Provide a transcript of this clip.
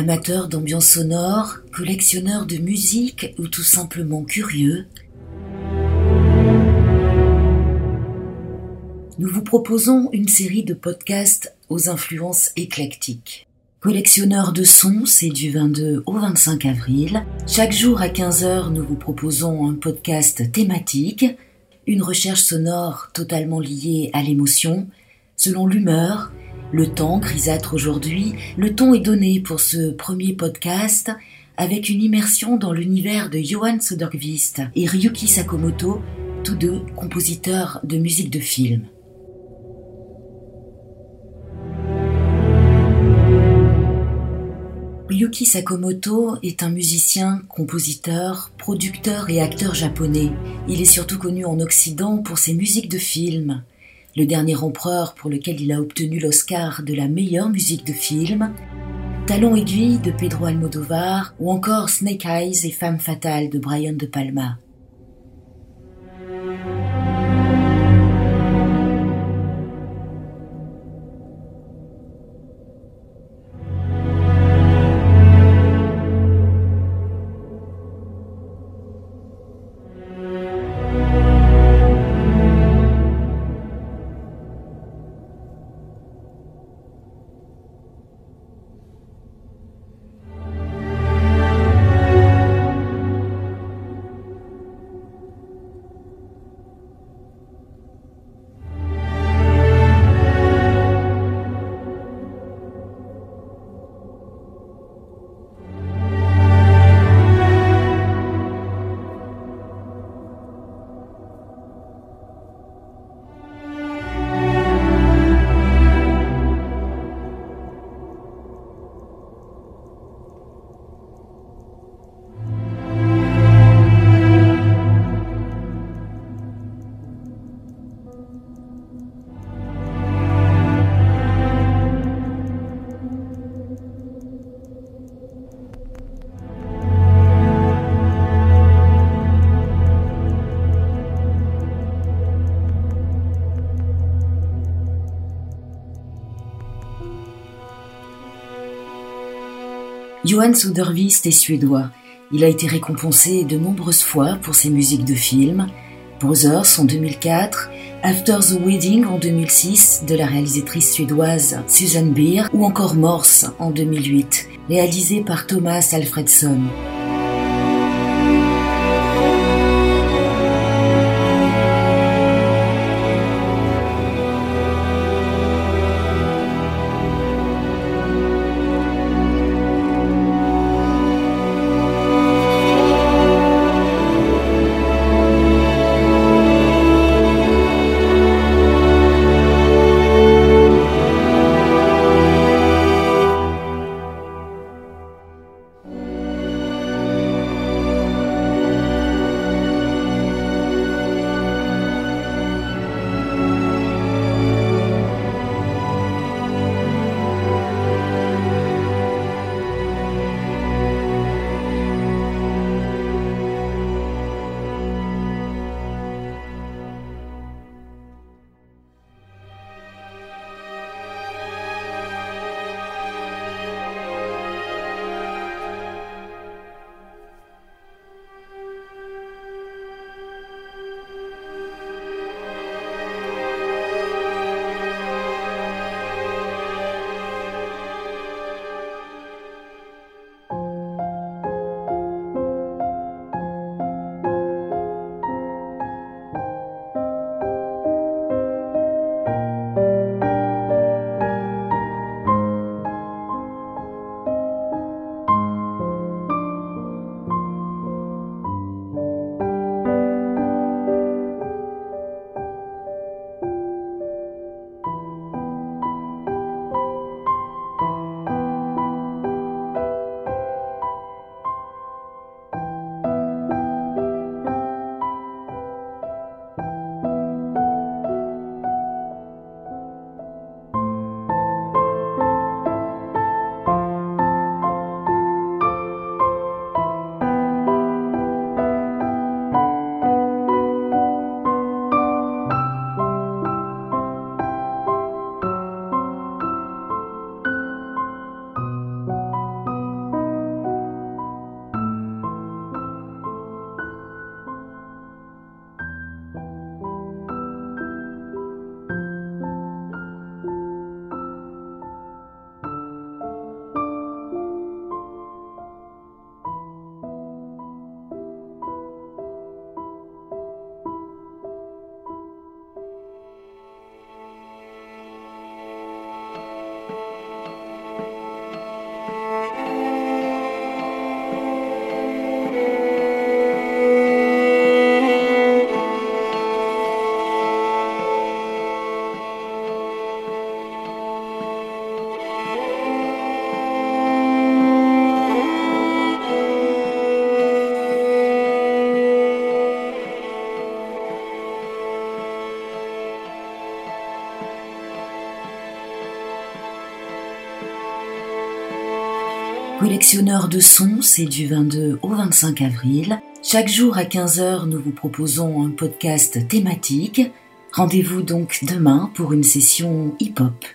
Amateur d'ambiance sonore, collectionneur de musique ou tout simplement curieux, nous vous proposons une série de podcasts aux influences éclectiques. Collectionneur de sons, c'est du 22 au 25 avril. Chaque jour à 15h, nous vous proposons un podcast thématique, une recherche sonore totalement liée à l'émotion, selon l'humeur, le temps grisâtre aujourd'hui, le ton est donné pour ce premier podcast avec une immersion dans l'univers de Johan Soderqvist et Ryuki Sakamoto, tous deux compositeurs de musique de film. Ryuki Sakamoto est un musicien, compositeur, producteur et acteur japonais. Il est surtout connu en Occident pour ses musiques de film, le dernier empereur pour lequel il a obtenu l'Oscar de la meilleure musique de film, Talon aiguille de Pedro Almodovar ou encore Snake Eyes et Femme fatale de Brian De Palma. Johan Sodervist est suédois. Il a été récompensé de nombreuses fois pour ses musiques de films. Brothers en 2004, After the Wedding en 2006 de la réalisatrice suédoise Susan Beer ou encore Morse en 2008, réalisé par Thomas Alfredson. Collectionneur de sons, c'est du 22 au 25 avril. Chaque jour à 15h, nous vous proposons un podcast thématique. Rendez-vous donc demain pour une session hip-hop.